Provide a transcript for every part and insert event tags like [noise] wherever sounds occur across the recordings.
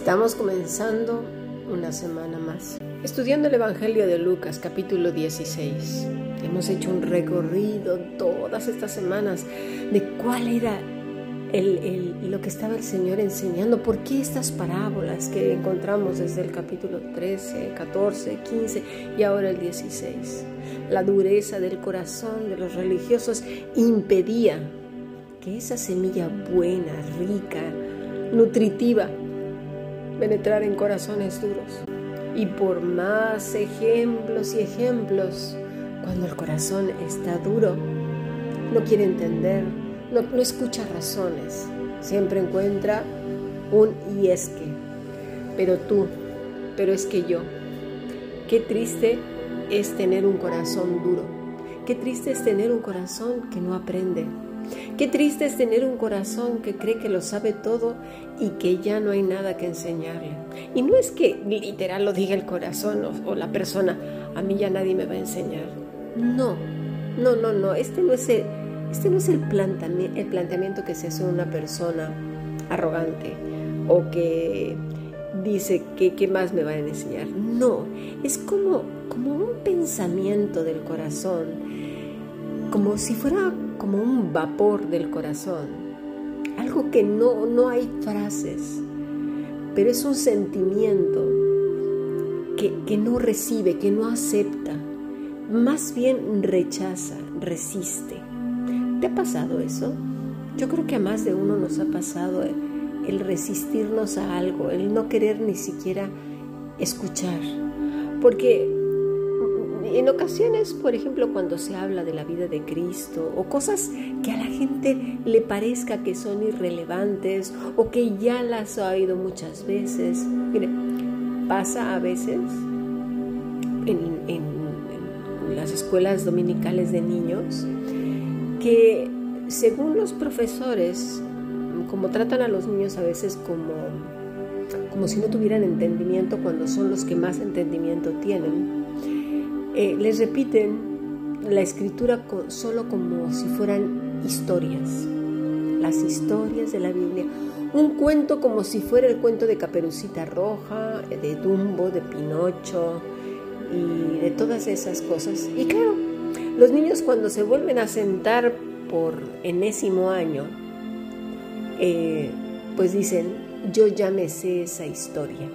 Estamos comenzando una semana más. Estudiando el Evangelio de Lucas, capítulo 16. Hemos hecho un recorrido todas estas semanas de cuál era el, lo que estaba el Señor enseñando, por qué estas parábolas que encontramos desde el capítulo 13, 14, 15 y ahora el 16. La dureza del corazón de los religiosos impedía que esa semilla buena, rica, nutritiva, penetrar en corazones duros. Y por más ejemplos y ejemplos, cuando el corazón está duro, no quiere entender, no, no escucha razones, siempre encuentra un y es que, pero tú, pero es que yo. Qué triste es tener un corazón duro, qué triste es tener un corazón que no aprende, Qué triste es tener un corazón que cree que lo sabe todo y que ya no hay nada que enseñarle. Y no es que literal lo diga el corazón o, la persona, a mí ya nadie me va a enseñar. No, no, no, no. Este no es el, este no es el, planteamiento, que se hace una persona arrogante o que dice que qué más me van a enseñar. No, es como, como un pensamiento del corazón, como si fuera como un vapor del corazón, algo que no, no hay frases, pero es un sentimiento que, que no recibe, que no acepta, más bien rechaza, resiste. ¿Te ha pasado eso? Yo creo que a más de uno nos ha pasado el resistirnos a algo, el no querer ni siquiera escuchar. Porque en ocasiones, por ejemplo, cuando se habla de la vida de Cristo o cosas que a la gente le parezca que son irrelevantes o que ya las ha oído muchas veces, mire, pasa a veces en, en las escuelas dominicales de niños que según los profesores, como tratan a los niños a veces como, como si no tuvieran entendimiento cuando son los que más entendimiento tienen, eh, les repiten la escritura solo como si fueran historias, las historias de la Biblia, un cuento como si fuera el cuento de Caperucita Roja, de Dumbo, de Pinocho y de todas esas cosas. Y claro, los niños cuando se vuelven a sentar por enésimo año, eh, pues dicen, yo ya me sé esa historia.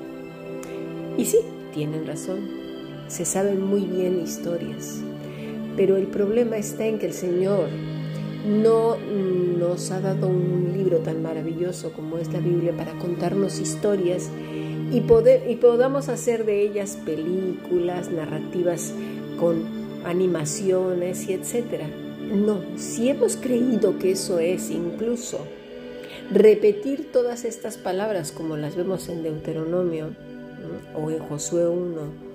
Y sí, tienen razón se saben muy bien historias, pero el problema está en que el Señor no nos ha dado un libro tan maravilloso como es la Biblia para contarnos historias y, poder, y podamos hacer de ellas películas, narrativas con animaciones y etcétera. No, si hemos creído que eso es incluso repetir todas estas palabras como las vemos en Deuteronomio o en Josué 1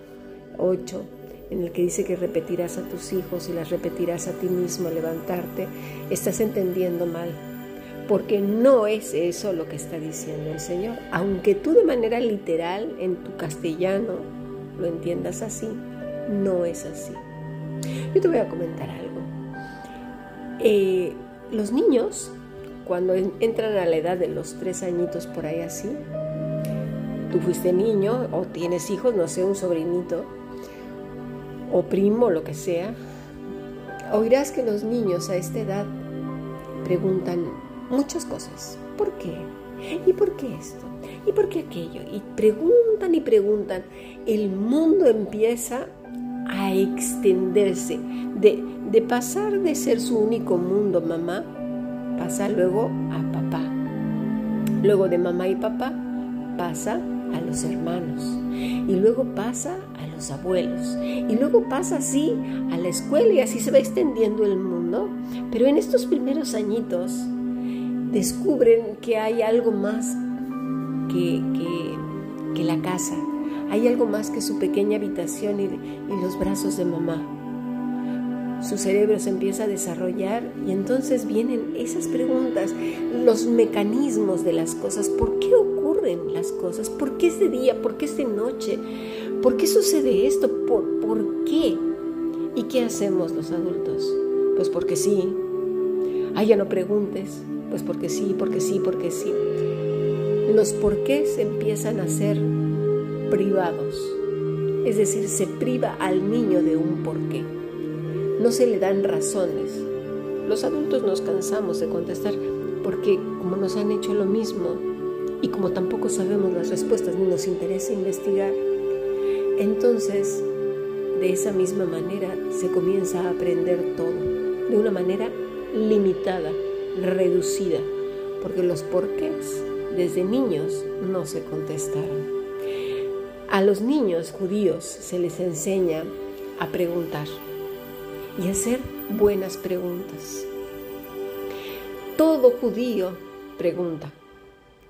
8, en el que dice que repetirás a tus hijos y las repetirás a ti mismo levantarte, estás entendiendo mal, porque no es eso lo que está diciendo el Señor. Aunque tú de manera literal en tu castellano lo entiendas así, no es así. Yo te voy a comentar algo. Eh, los niños, cuando entran a la edad de los tres añitos por ahí así, tú fuiste niño o tienes hijos, no sé, un sobrinito, o primo, lo que sea, oirás que los niños a esta edad preguntan muchas cosas. ¿Por qué? ¿Y por qué esto? ¿Y por qué aquello? Y preguntan y preguntan. El mundo empieza a extenderse. De, de pasar de ser su único mundo, mamá, pasa luego a papá. Luego de mamá y papá pasa a los hermanos. Y luego pasa a abuelos. Y luego pasa así a la escuela y así se va extendiendo el mundo. Pero en estos primeros añitos descubren que hay algo más que, que, la casa. Hay algo más que su pequeña habitación y, y los brazos de mamá. Su cerebro se empieza a desarrollar y entonces vienen esas preguntas, los mecanismos de las cosas. ¿Por qué ocurren las cosas? ¿Por qué es de día? ¿Por qué es de noche? ¿Por qué sucede esto? ¿Por, ¿Por qué? ¿Y qué hacemos los adultos? Pues porque sí. Ah, ya no preguntes. Pues porque sí, porque sí, porque sí. los porqués empiezan a ser privados. Es decir, se priva al niño de un porqué. No se le dan razones. Los adultos nos cansamos de contestar porque como nos han hecho lo mismo y como tampoco sabemos las respuestas ni nos interesa investigar, entonces de esa misma manera se comienza a aprender todo, de una manera limitada, reducida, porque los porqués desde niños no se contestaron. A los niños judíos se les enseña a preguntar y hacer buenas preguntas. Todo judío pregunta,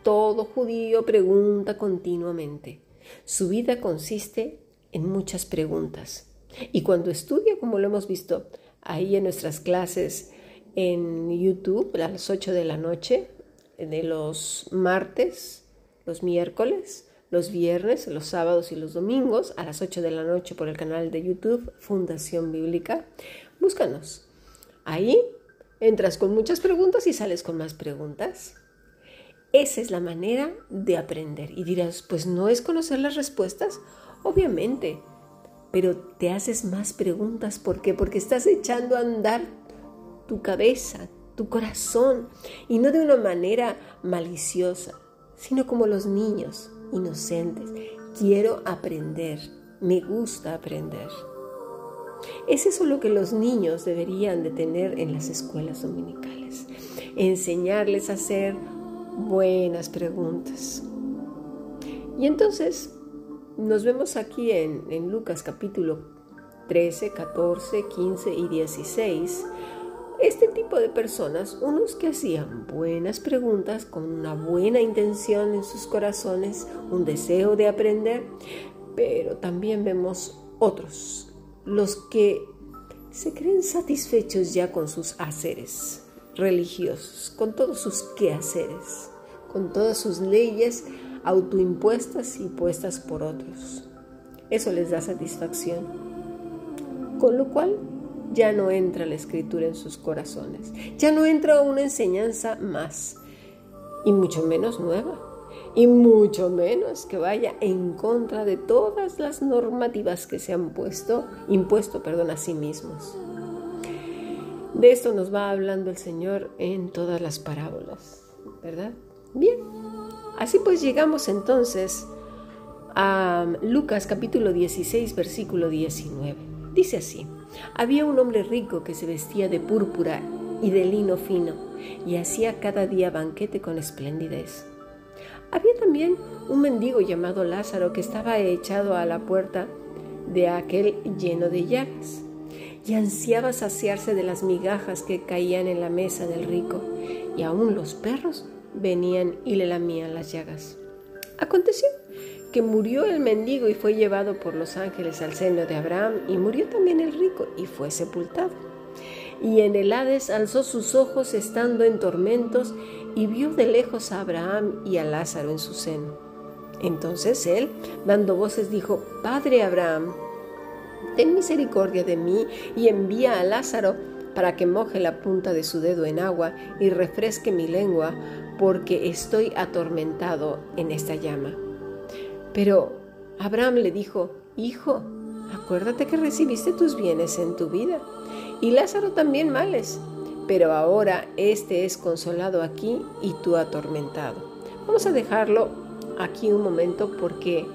todo judío pregunta continuamente. Su vida consiste en muchas preguntas. Y cuando estudia, como lo hemos visto ahí en nuestras clases en YouTube a las 8 de la noche, de los martes, los miércoles, los viernes, los sábados y los domingos a las 8 de la noche por el canal de YouTube Fundación Bíblica. Búscanos. Ahí entras con muchas preguntas y sales con más preguntas. Esa es la manera de aprender. Y dirás, pues no es conocer las respuestas, obviamente, pero te haces más preguntas. ¿Por qué? Porque estás echando a andar tu cabeza, tu corazón, y no de una manera maliciosa, sino como los niños inocentes. Quiero aprender, me gusta aprender. Es eso lo que los niños deberían de tener en las escuelas dominicales. Enseñarles a hacer buenas preguntas. Y entonces nos vemos aquí en, Lucas capítulo 13, 14, 15 y 16 este tipo de personas, unos que hacían buenas preguntas con una buena intención en sus corazones, un deseo de aprender, pero también vemos otros, los que se creen satisfechos ya con sus haceres religiosos, con todos sus quehaceres, con todas sus leyes autoimpuestas y puestas por otros. Eso les da satisfacción. Con lo cual ya no entra la escritura en sus corazones, ya no entra una enseñanza más, y mucho menos nueva, y mucho menos que vaya en contra de todas las normativas que se han puesto, impuesto, perdón, a sí mismos. De esto nos va hablando el Señor en todas las parábolas, ¿verdad? Bien, así pues llegamos entonces a Lucas capítulo 16, versículo 19. Dice así. Había un hombre rico que se vestía de púrpura y de lino fino y hacía cada día banquete con esplendidez. Había también un mendigo llamado Lázaro que estaba echado a la puerta de aquel lleno de llagas y ansiaba saciarse de las migajas que caían en la mesa del rico y aún los perros venían y le lamían las llagas. Aconteció que murió el mendigo y fue llevado por los ángeles al seno de Abraham, y murió también el rico y fue sepultado. Y en el Hades alzó sus ojos estando en tormentos y vio de lejos a Abraham y a Lázaro en su seno. Entonces él, dando voces, dijo, Padre Abraham, ten misericordia de mí y envía a Lázaro para que moje la punta de su dedo en agua y refresque mi lengua, porque estoy atormentado en esta llama. Pero Abraham le dijo, Hijo, acuérdate que recibiste tus bienes en tu vida, y Lázaro también males, pero ahora éste es consolado aquí y tú atormentado. Vamos a dejarlo aquí un momento porque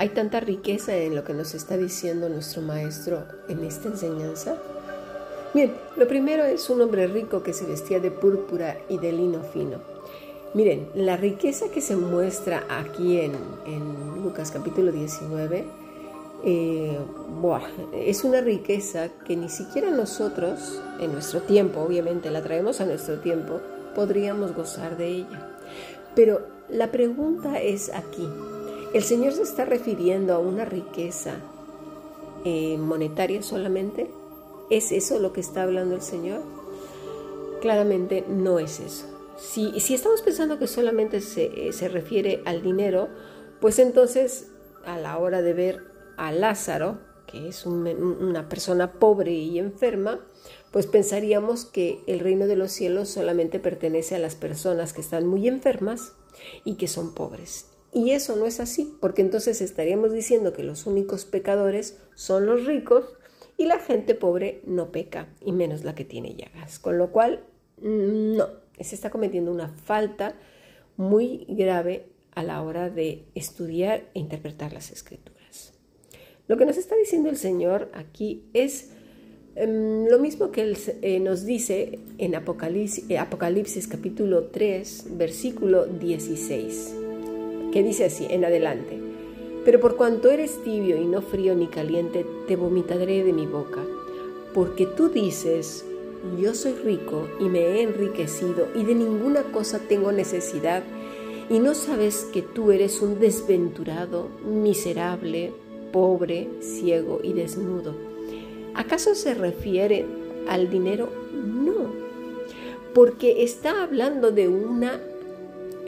hay tanta riqueza en lo que nos está diciendo nuestro maestro en esta enseñanza. Bien, lo primero es un hombre rico que se vestía de púrpura y de lino fino. Miren, la riqueza que se muestra aquí en, Lucas capítulo 19 eh, es una riqueza que ni siquiera nosotros, en nuestro tiempo, obviamente la traemos a nuestro tiempo, podríamos gozar de ella. Pero la pregunta es aquí, ¿el Señor se está refiriendo a una riqueza eh, monetaria solamente? ¿Es eso lo que está hablando el Señor? Claramente no es eso. Si, estamos pensando que solamente eh, se, refiere al dinero, pues entonces a la hora de ver a Lázaro, que es una persona pobre y enferma, pues pensaríamos que el reino de los cielos solamente pertenece a las personas que están muy enfermas y que son pobres. Y eso no es así, porque entonces estaríamos diciendo que los únicos pecadores son los ricos y la gente pobre no peca, y menos la que tiene llagas. Con lo cual, mm, no, se está cometiendo una falta muy grave a la hora de estudiar e interpretar las escrituras. Lo que nos está diciendo el Señor aquí es em, lo mismo que Él eh, nos dice en Apocalipsis, Apocalipsis capítulo 3, versículo 16 que dice así en adelante, pero por cuanto eres tibio y no frío ni caliente, te vomitaré de mi boca, porque tú dices, yo soy rico y me he enriquecido y de ninguna cosa tengo necesidad, y no sabes que tú eres un desventurado, miserable, pobre, ciego y desnudo. ¿Acaso se refiere al dinero? No, porque está hablando de una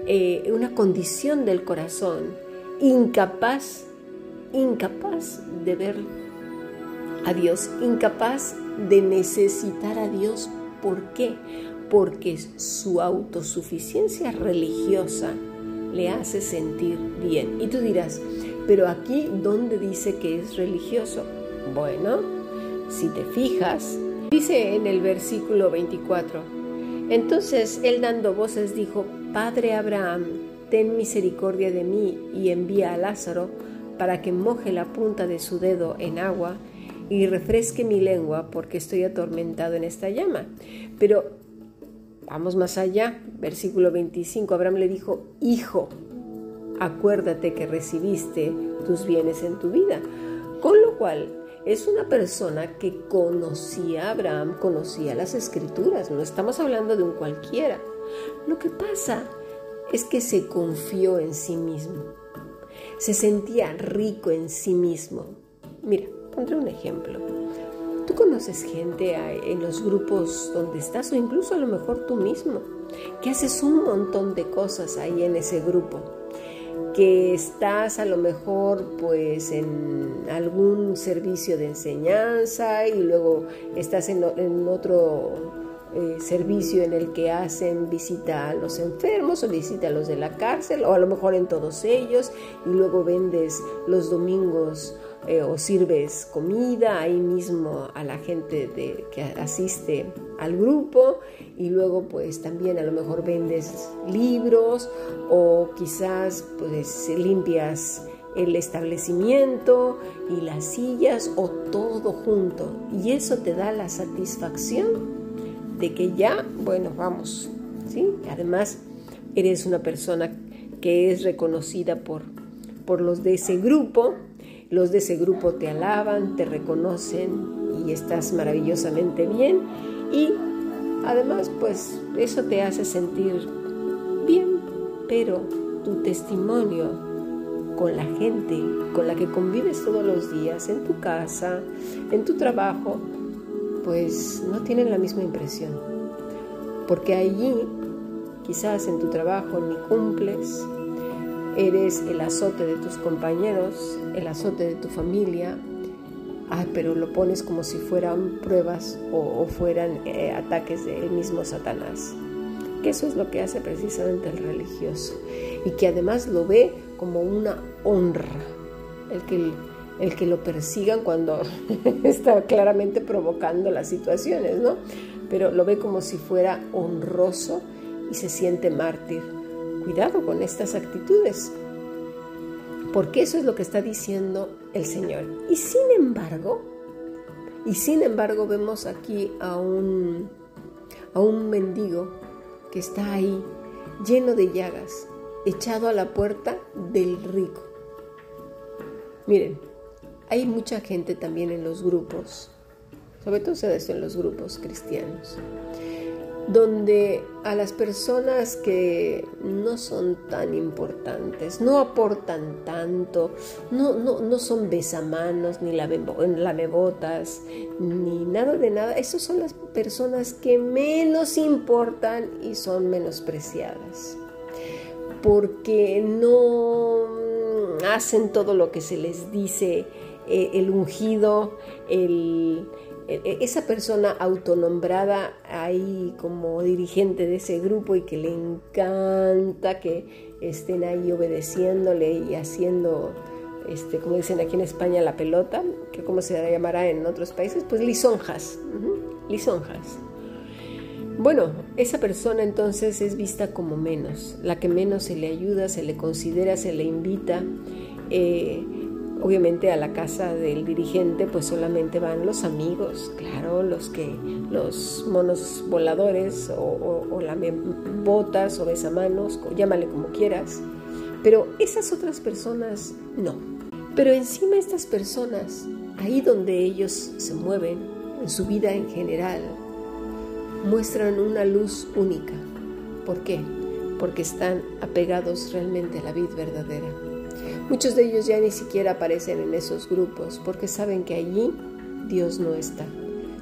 eh, una condición del corazón incapaz, incapaz de ver a Dios, incapaz de necesitar a Dios. ¿Por qué? Porque su autosuficiencia religiosa le hace sentir bien. Y tú dirás, pero aquí, ¿dónde dice que es religioso? Bueno, si te fijas, dice en el versículo 24, entonces él dando voces dijo, Padre Abraham, ten misericordia de mí y envía a Lázaro para que moje la punta de su dedo en agua y refresque mi lengua porque estoy atormentado en esta llama. Pero vamos más allá, versículo 25, Abraham le dijo, Hijo, acuérdate que recibiste tus bienes en tu vida. Con lo cual, es una persona que conocía a Abraham, conocía las escrituras, no estamos hablando de un cualquiera. Lo que pasa es que se confió en sí mismo, se sentía rico en sí mismo. Mira, pondré un ejemplo. Tú conoces gente en los grupos donde estás o incluso a lo mejor tú mismo, que haces un montón de cosas ahí en ese grupo, que estás a lo mejor pues en algún servicio de enseñanza y luego estás en, en otro eh, servicio en el que hacen visita a los enfermos o visita a los de la cárcel o a lo mejor en todos ellos y luego vendes los domingos eh, o sirves comida ahí mismo a la gente de, que asiste al grupo y luego pues también a lo mejor vendes libros o quizás pues limpias el establecimiento y las sillas o todo junto. Y eso te da la satisfacción que ya, bueno, vamos, ¿sí? Además, eres una persona que es reconocida por, por los de ese grupo, los de ese grupo te alaban, te reconocen y estás maravillosamente bien y además pues eso te hace sentir bien, pero tu testimonio con la gente con la que convives todos los días, en tu casa, en tu trabajo, pues no tienen la misma impresión. Porque allí, quizás en tu trabajo ni cumples, eres el azote de tus compañeros, el azote de tu familia, pero lo pones como si fueran pruebas o, fueran eh, ataques del mismo Satanás. Que eso es lo que hace precisamente el religioso y que además lo ve como una honra. El que el que lo persigan cuando [laughs] está claramente provocando las situaciones, ¿no? Pero lo ve como si fuera honroso y se siente mártir. Cuidado con estas actitudes, porque eso es lo que está diciendo el Señor. Y sin embargo, y sin embargo vemos aquí a un, a un mendigo que está ahí lleno de llagas, echado a la puerta del rico. Miren, hay mucha gente también en los grupos, sobre todo se en los grupos cristianos, donde a las personas que no son tan importantes, no aportan tanto, no, no, son besamanos, ni lamebotas, ni nada de nada, esas son las personas que menos importan y son menospreciadas, porque no hacen todo lo que se les dice eh, el ungido, el, esa persona autonombrada ahí como dirigente de ese grupo y que le encanta que estén ahí obedeciéndole y haciendo, este, como dicen aquí en España, la pelota, que como se llamará en otros países, pues lisonjas, lisonjas. Bueno, esa persona entonces es vista como menos, la que menos se le ayuda, se le considera, se le invita. Eh, obviamente a la casa del dirigente pues solamente van los amigos, claro, los que, los monos voladores o, o, botas o besamanos, llámale como quieras, pero esas otras personas no. Pero encima estas personas, ahí donde ellos se mueven, en su vida en general, muestran una luz única. ¿Por qué? Porque están apegados realmente a la vida verdadera. Muchos de ellos ya ni siquiera aparecen en esos grupos porque saben que allí Dios no está.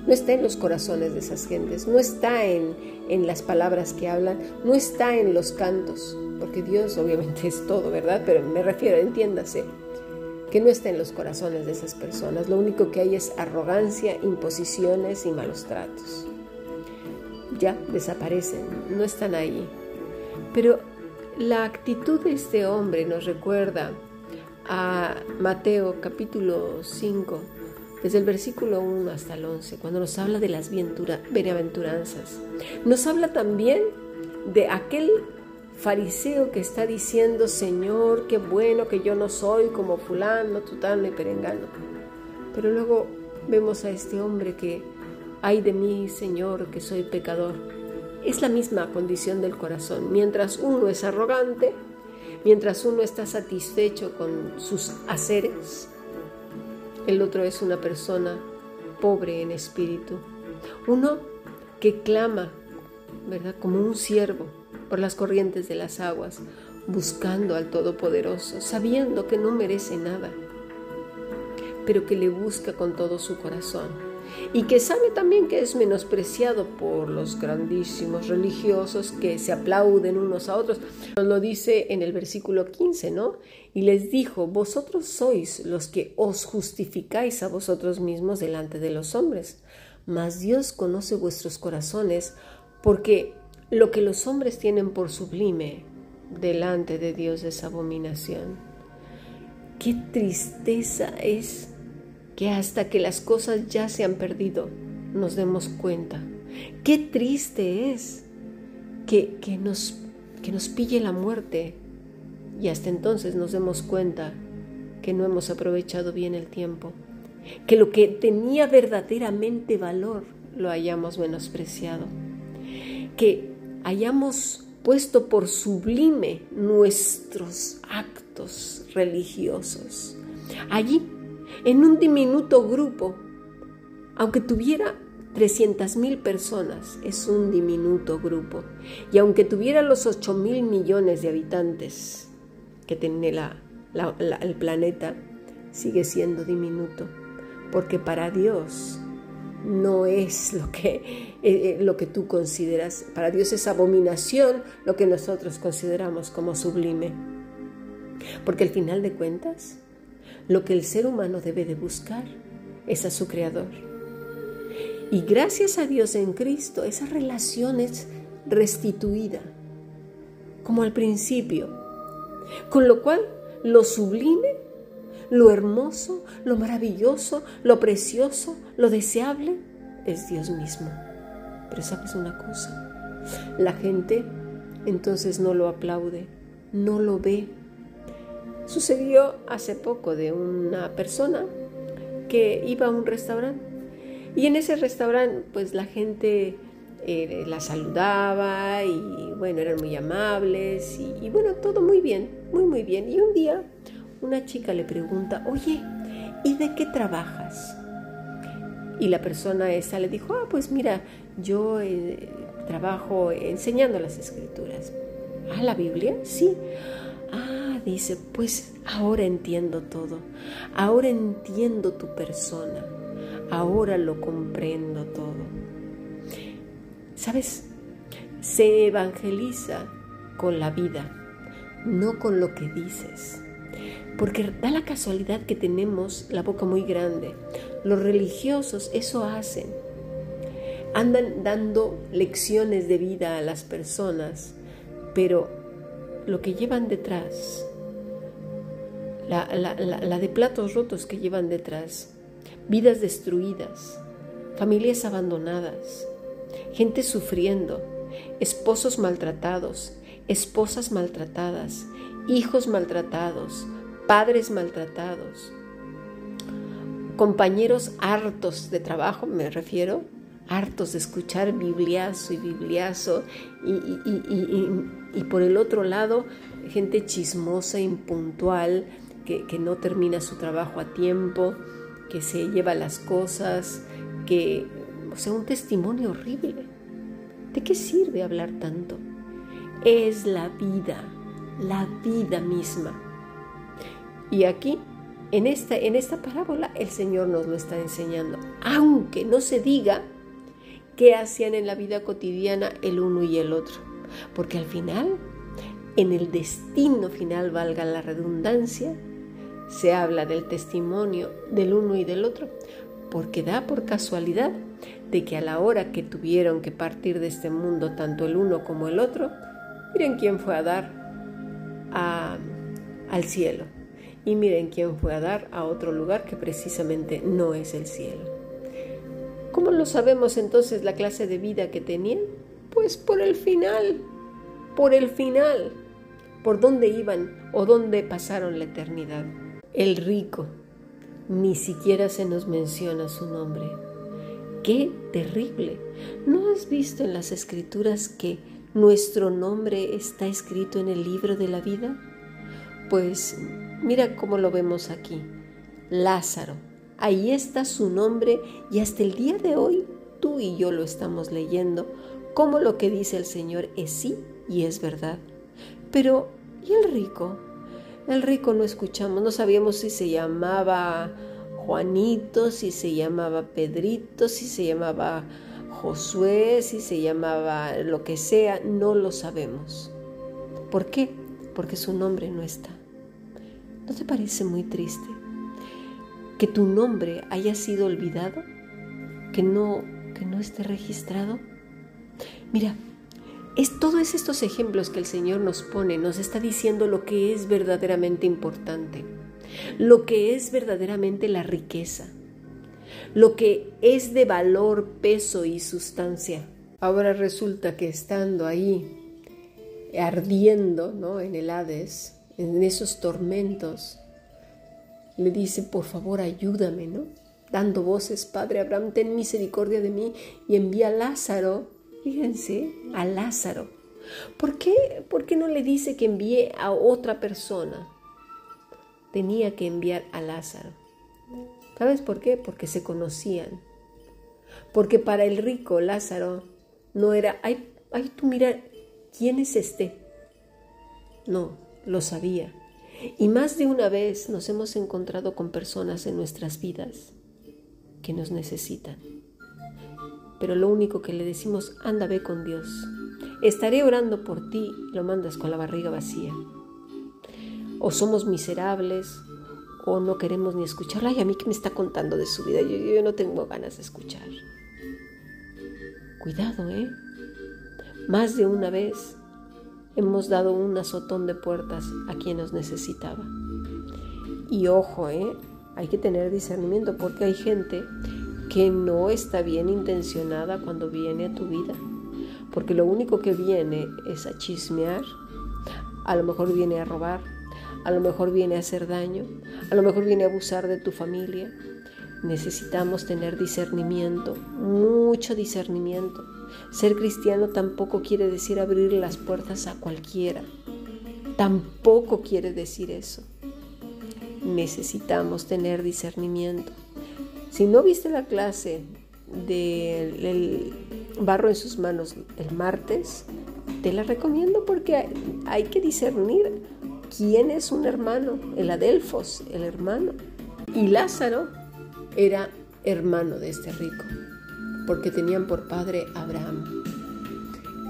No está en los corazones de esas gentes, no está en, en las palabras que hablan, no está en los cantos, porque Dios obviamente [laughs] es todo, ¿verdad? Pero me refiero, entiéndase, que no está en los corazones de esas personas. Lo único que hay es arrogancia, imposiciones y malos tratos ya desaparecen, no están ahí. Pero la actitud de este hombre nos recuerda a Mateo capítulo 5, desde el versículo 1 hasta el 11, cuando nos habla de las bienaventuranzas. Nos habla también de aquel fariseo que está diciendo, Señor, qué bueno que yo no soy como fulano, tutano y perengano. Pero luego vemos a este hombre que Ay de mí, Señor, que soy pecador. Es la misma condición del corazón. Mientras uno es arrogante, mientras uno está satisfecho con sus haceres, el otro es una persona pobre en espíritu. Uno que clama, ¿verdad? Como un siervo por las corrientes de las aguas, buscando al Todopoderoso, sabiendo que no merece nada, pero que le busca con todo su corazón y que sabe también que es menospreciado por los grandísimos religiosos que se aplauden unos a otros. Nos lo dice en el versículo 15, ¿no? Y les dijo, vosotros sois los que os justificáis a vosotros mismos delante de los hombres, mas Dios conoce vuestros corazones porque lo que los hombres tienen por sublime delante de Dios es abominación. Qué tristeza es que hasta que las cosas ya se han perdido nos demos cuenta. Qué triste es que, que, nos, que nos pille la muerte y hasta entonces nos demos cuenta que no hemos aprovechado bien el tiempo, que lo que tenía verdaderamente valor lo hayamos menospreciado, que hayamos puesto por sublime nuestros actos religiosos. Allí en un diminuto grupo, aunque tuviera 300 mil personas, es un diminuto grupo. Y aunque tuviera los 8 mil millones de habitantes que tiene el planeta, sigue siendo diminuto. Porque para Dios no es lo que, eh, eh, lo que tú consideras. Para Dios es abominación lo que nosotros consideramos como sublime. Porque al final de cuentas, lo que el ser humano debe de buscar es a su Creador. Y gracias a Dios en Cristo, esa relación es restituida, como al principio. Con lo cual, lo sublime, lo hermoso, lo maravilloso, lo precioso, lo deseable, es Dios mismo. Pero sabes una cosa, la gente entonces no lo aplaude, no lo ve, Sucedió hace poco de una persona que iba a un restaurante y en ese restaurante pues la gente eh, la saludaba y bueno, eran muy amables y, bueno, todo muy bien, muy muy bien. Y un día una chica le pregunta, oye, ¿y de qué trabajas? Y la persona esa le dijo, ah, pues mira, yo eh, trabajo enseñando las escrituras. ¿Ah, la Biblia? Sí. Ah, dice, pues ahora entiendo todo, ahora entiendo tu persona, ahora lo comprendo todo. ¿Sabes? Se evangeliza con la vida, no con lo que dices. Porque da la casualidad que tenemos la boca muy grande. Los religiosos eso hacen. Andan dando lecciones de vida a las personas, pero lo que llevan detrás, la, de platos rotos que llevan detrás, vidas destruidas, familias abandonadas, gente sufriendo, esposos maltratados, esposas maltratadas, hijos maltratados, padres maltratados, compañeros hartos de trabajo, me refiero, hartos de escuchar bibliazo y bibliazo, y, por el otro lado, gente chismosa, impuntual, que, no termina su trabajo a tiempo, que se lleva las cosas, que, o sea, un testimonio horrible. ¿De qué sirve hablar tanto? Es la vida, la vida misma. Y aquí, en esta, en esta parábola, el Señor nos lo está enseñando. Aunque no se diga qué hacían en la vida cotidiana el uno y el otro. Porque al final, en el destino final, valga la redundancia, se habla del testimonio del uno y del otro, porque da por casualidad de que a la hora que tuvieron que partir de este mundo tanto el uno como el otro, miren quién fue a dar al cielo y miren quién fue a dar a otro lugar que precisamente no es el cielo. ¿Cómo lo sabemos entonces la clase de vida que tenían? Pues por el final, por el final, por dónde iban o dónde pasaron la eternidad. El rico, ni siquiera se nos menciona su nombre. ¡Qué terrible! ¿No has visto en las escrituras que nuestro nombre está escrito en el libro de la vida? Pues mira cómo lo vemos aquí. Lázaro, ahí está su nombre y hasta el día de hoy tú y yo lo estamos leyendo como lo que dice el Señor es sí y es verdad. Pero, ¿y el rico? El rico no escuchamos, no sabíamos si se llamaba Juanito, si se llamaba Pedrito, si se llamaba Josué, si se llamaba lo que sea, no lo sabemos. ¿Por qué? Porque su nombre no está. ¿No te parece muy triste que tu nombre haya sido olvidado? ¿Que no, que no esté registrado? Mira, es todos estos ejemplos que el Señor nos pone, nos está diciendo lo que es verdaderamente importante, lo que es verdaderamente la riqueza, lo que es de valor, peso y sustancia. Ahora resulta que estando ahí, ardiendo ¿no? en el Hades, en esos tormentos, le dice, por favor, ayúdame, ¿no? Dando voces, Padre Abraham, ten misericordia de mí y envía a Lázaro, fíjense, a Lázaro. ¿Por qué, ¿Por qué no le dice que envíe a otra persona? Tenía que enviar a Lázaro. ¿Sabes por qué? Porque se conocían. Porque para el rico Lázaro no era, ay, ay, tú mira, ¿quién es este? No, lo sabía. Y más de una vez nos hemos encontrado con personas en nuestras vidas que nos necesitan. Pero lo único que le decimos, anda, ve con Dios. Estaré orando por ti, lo mandas con la barriga vacía. O somos miserables, o no queremos ni escucharla. Y a mí que me está contando de su vida, yo, yo no tengo ganas de escuchar. Cuidado, ¿eh? Más de una vez hemos dado un azotón de puertas a quien nos necesitaba. Y ojo, ¿eh? hay que tener discernimiento porque hay gente que no está bien intencionada cuando viene a tu vida. Porque lo único que viene es a chismear, a lo mejor viene a robar, a lo mejor viene a hacer daño, a lo mejor viene a abusar de tu familia. Necesitamos tener discernimiento, mucho discernimiento ser cristiano tampoco quiere decir abrir las puertas a cualquiera. Tampoco quiere decir eso. Necesitamos tener discernimiento. Si no viste la clase del barro en sus manos el martes, te la recomiendo porque hay que discernir quién es un hermano, el Adelfos, el hermano. Y Lázaro era hermano de este rico porque tenían por padre Abraham.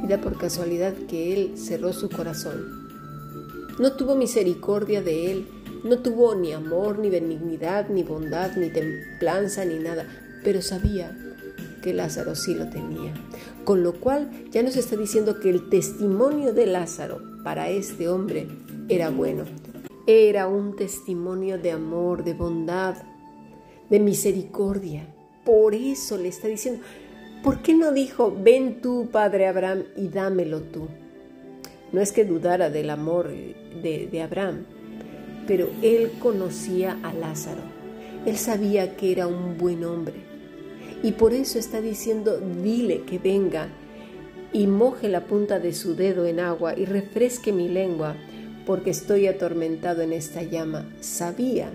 Y por casualidad que él cerró su corazón. No tuvo misericordia de él No tuvo ni amor, ni benignidad, ni bondad, ni templanza, ni nada, pero sabía que Lázaro sí lo tenía. Con lo cual ya nos está diciendo que el testimonio de Lázaro para este hombre era bueno. Era un testimonio de amor, de bondad, de misericordia. Por eso le está diciendo, ¿por qué no dijo, ven tú, Padre Abraham, y dámelo tú? No es que dudara del amor de, de Abraham, pero él conocía a Lázaro. Él sabía que era un buen hombre y por eso está diciendo, dile que venga y moje la punta de su dedo en agua y refresque mi lengua, porque estoy atormentado en esta llama. Sabía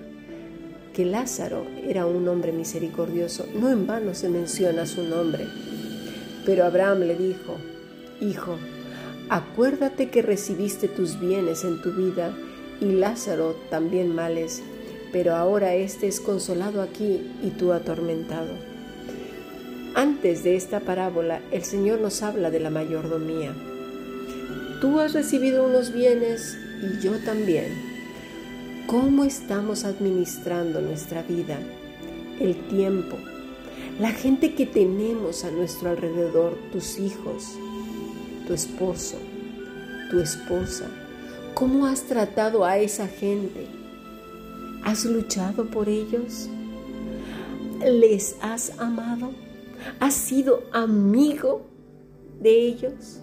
que Lázaro era un hombre misericordioso, no en vano se menciona su nombre. Pero Abraham le dijo, Hijo, acuérdate que recibiste tus bienes en tu vida y Lázaro también males, pero ahora éste es consolado aquí y tú atormentado. Antes de esta parábola, el Señor nos habla de la mayordomía. Tú has recibido unos bienes y yo también. ¿Cómo estamos administrando nuestra vida, el tiempo, la gente que tenemos a nuestro alrededor, tus hijos, tu esposo, tu esposa? ¿Cómo has tratado a esa gente? ¿Has luchado por ellos? ¿Les has amado? ¿Has sido amigo de ellos?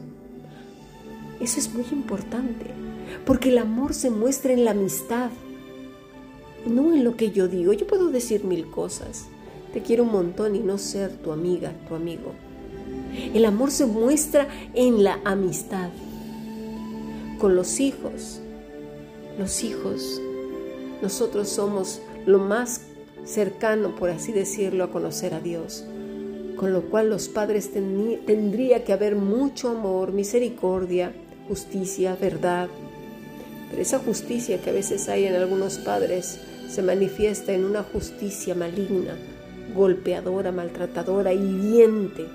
Eso es muy importante, porque el amor se muestra en la amistad, no en lo que yo digo. Yo puedo decir mil cosas, te quiero un montón y no ser tu amiga, tu amigo. El amor se muestra en la amistad. Con los hijos, los hijos, nosotros somos lo más cercano, por así decirlo, a conocer a Dios con lo cual los padres tendría que haber mucho amor, misericordia, justicia, verdad. Pero esa justicia que a veces hay en algunos padres se manifiesta en una justicia maligna, golpeadora, maltratadora, hiriente.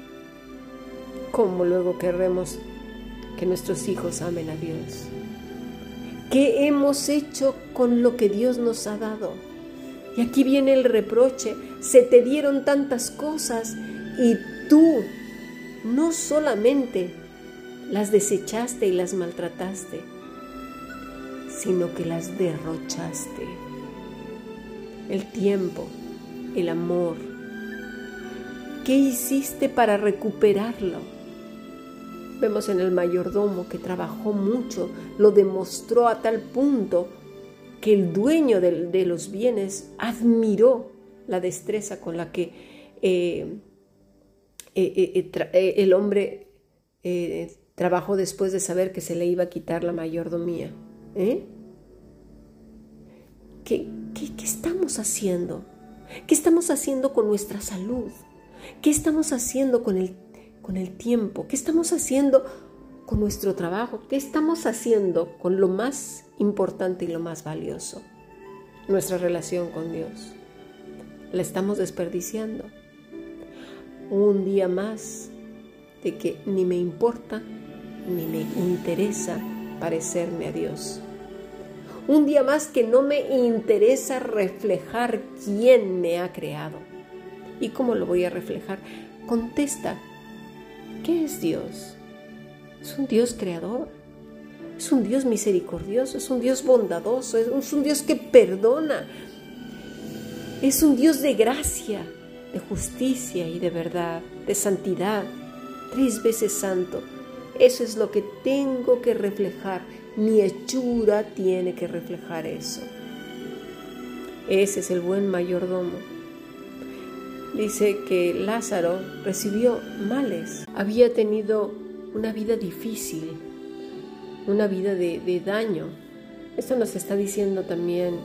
¿Cómo luego querremos que nuestros hijos amen a Dios? ¿Qué hemos hecho con lo que Dios nos ha dado? Y aquí viene el reproche, se te dieron tantas cosas y tú no solamente las desechaste y las maltrataste, sino que las derrochaste. El tiempo, el amor. ¿Qué hiciste para recuperarlo? Vemos en el mayordomo que trabajó mucho, lo demostró a tal punto que el dueño de, los bienes admiró la destreza con la que eh, eh, eh, eh, el hombre trabajó después de saber que se le iba a quitar la mayordomía. ¿Qué, qué estamos haciendo? ¿Qué estamos haciendo con nuestra salud? ¿Qué estamos haciendo con el, con el tiempo? ¿Qué estamos haciendo con nuestro trabajo? ¿Qué estamos haciendo con lo más importante y lo más valioso? Nuestra relación con Dios. ¿La estamos desperdiciando? un día más de que ni me importa ni me interesa parecerme a Dios. Un día más que no me interesa reflejar quién me ha creado. ¿Y cómo lo voy a reflejar? Contesta, ¿qué es Dios? Es un Dios creador, es un Dios misericordioso, es un Dios bondadoso, es un Dios que perdona, es un Dios de gracia, de justicia y de verdad, de santidad, tres veces santo. Eso es lo que tengo que reflejar. Mi hechura tiene que reflejar eso. Ese es el buen mayordomo. Dice que Lázaro recibió males, había tenido una vida difícil, una vida de, daño. Esto nos está diciendo también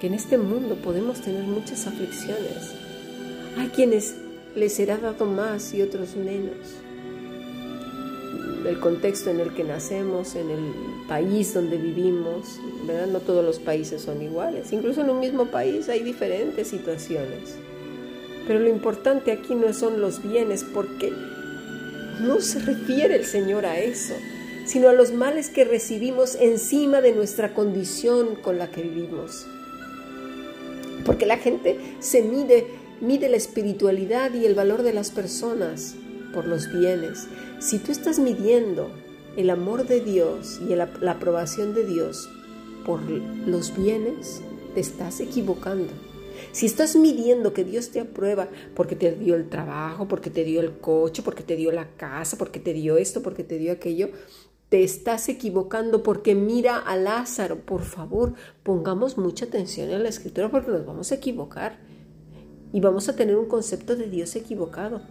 que en este mundo podemos tener muchas aflicciones, hay quienes les será dado más y otros menos. El contexto en el que nacemos, en el país donde vivimos, ¿verdad? No todos los países son iguales. Incluso en un mismo país hay diferentes situaciones. Pero lo importante aquí no son los bienes, porque no se refiere el Señor a eso, sino a los males que recibimos encima de nuestra condición con la que vivimos. porque la gente se mide, mide la espiritualidad y el valor de las personas por los bienes. Si tú estás midiendo el amor de Dios y la, aprobación de Dios por los bienes, te estás equivocando. Si estás midiendo que Dios te aprueba porque te dio el trabajo, porque te dio el coche, porque te dio la casa, porque te dio esto, porque te dio aquello, te estás equivocando porque mira a Lázaro. Por favor, pongamos mucha atención en la escritura porque nos vamos a equivocar y vamos a tener un concepto de Dios equivocado.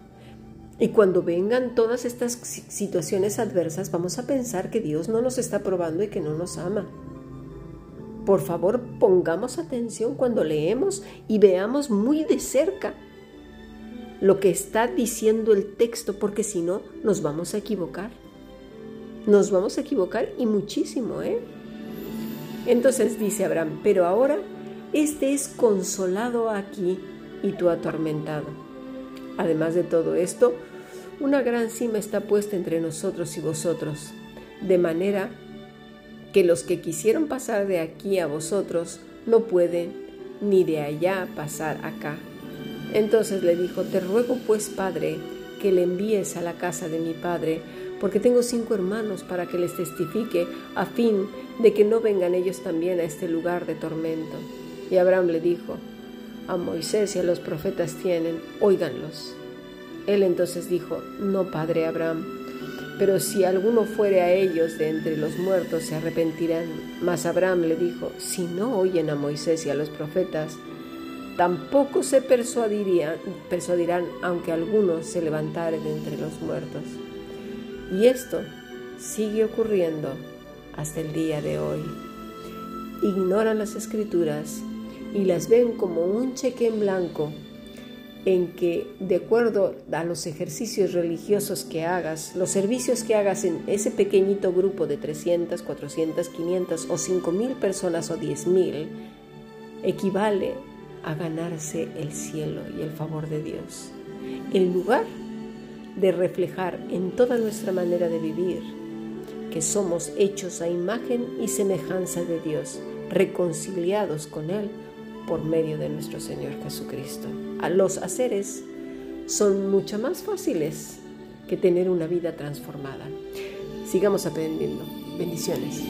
Y cuando vengan todas estas situaciones adversas, vamos a pensar que Dios no nos está probando y que no nos ama. Por favor, pongamos atención cuando leemos y veamos muy de cerca lo que está diciendo el texto, porque si no, nos vamos a equivocar. Nos vamos a equivocar y muchísimo, ¿eh? Entonces dice Abraham, pero ahora este es consolado aquí y tú atormentado. Además de todo esto, una gran cima está puesta entre nosotros y vosotros, de manera que los que quisieron pasar de aquí a vosotros no pueden ni de allá pasar acá. Entonces le dijo, te ruego pues, Padre, que le envíes a la casa de mi Padre, porque tengo cinco hermanos para que les testifique, a fin de que no vengan ellos también a este lugar de tormento. Y Abraham le dijo, a Moisés y a los profetas tienen, óiganlos. Él entonces dijo, no, Padre Abraham, pero si alguno fuere a ellos de entre los muertos, se arrepentirán. Mas Abraham le dijo, si no oyen a Moisés y a los profetas, tampoco se persuadirán, persuadirán aunque alguno se levantare de entre los muertos. Y esto sigue ocurriendo hasta el día de hoy. Ignoran las escrituras y las ven como un cheque en blanco en que de acuerdo a los ejercicios religiosos que hagas, los servicios que hagas en ese pequeñito grupo de 300, 400, 500 o 5 mil personas o 10 mil, equivale a ganarse el cielo y el favor de Dios. En lugar de reflejar en toda nuestra manera de vivir que somos hechos a imagen y semejanza de Dios, reconciliados con Él, por medio de nuestro Señor Jesucristo. Los haceres son mucho más fáciles que tener una vida transformada. Sigamos aprendiendo. Bendiciones.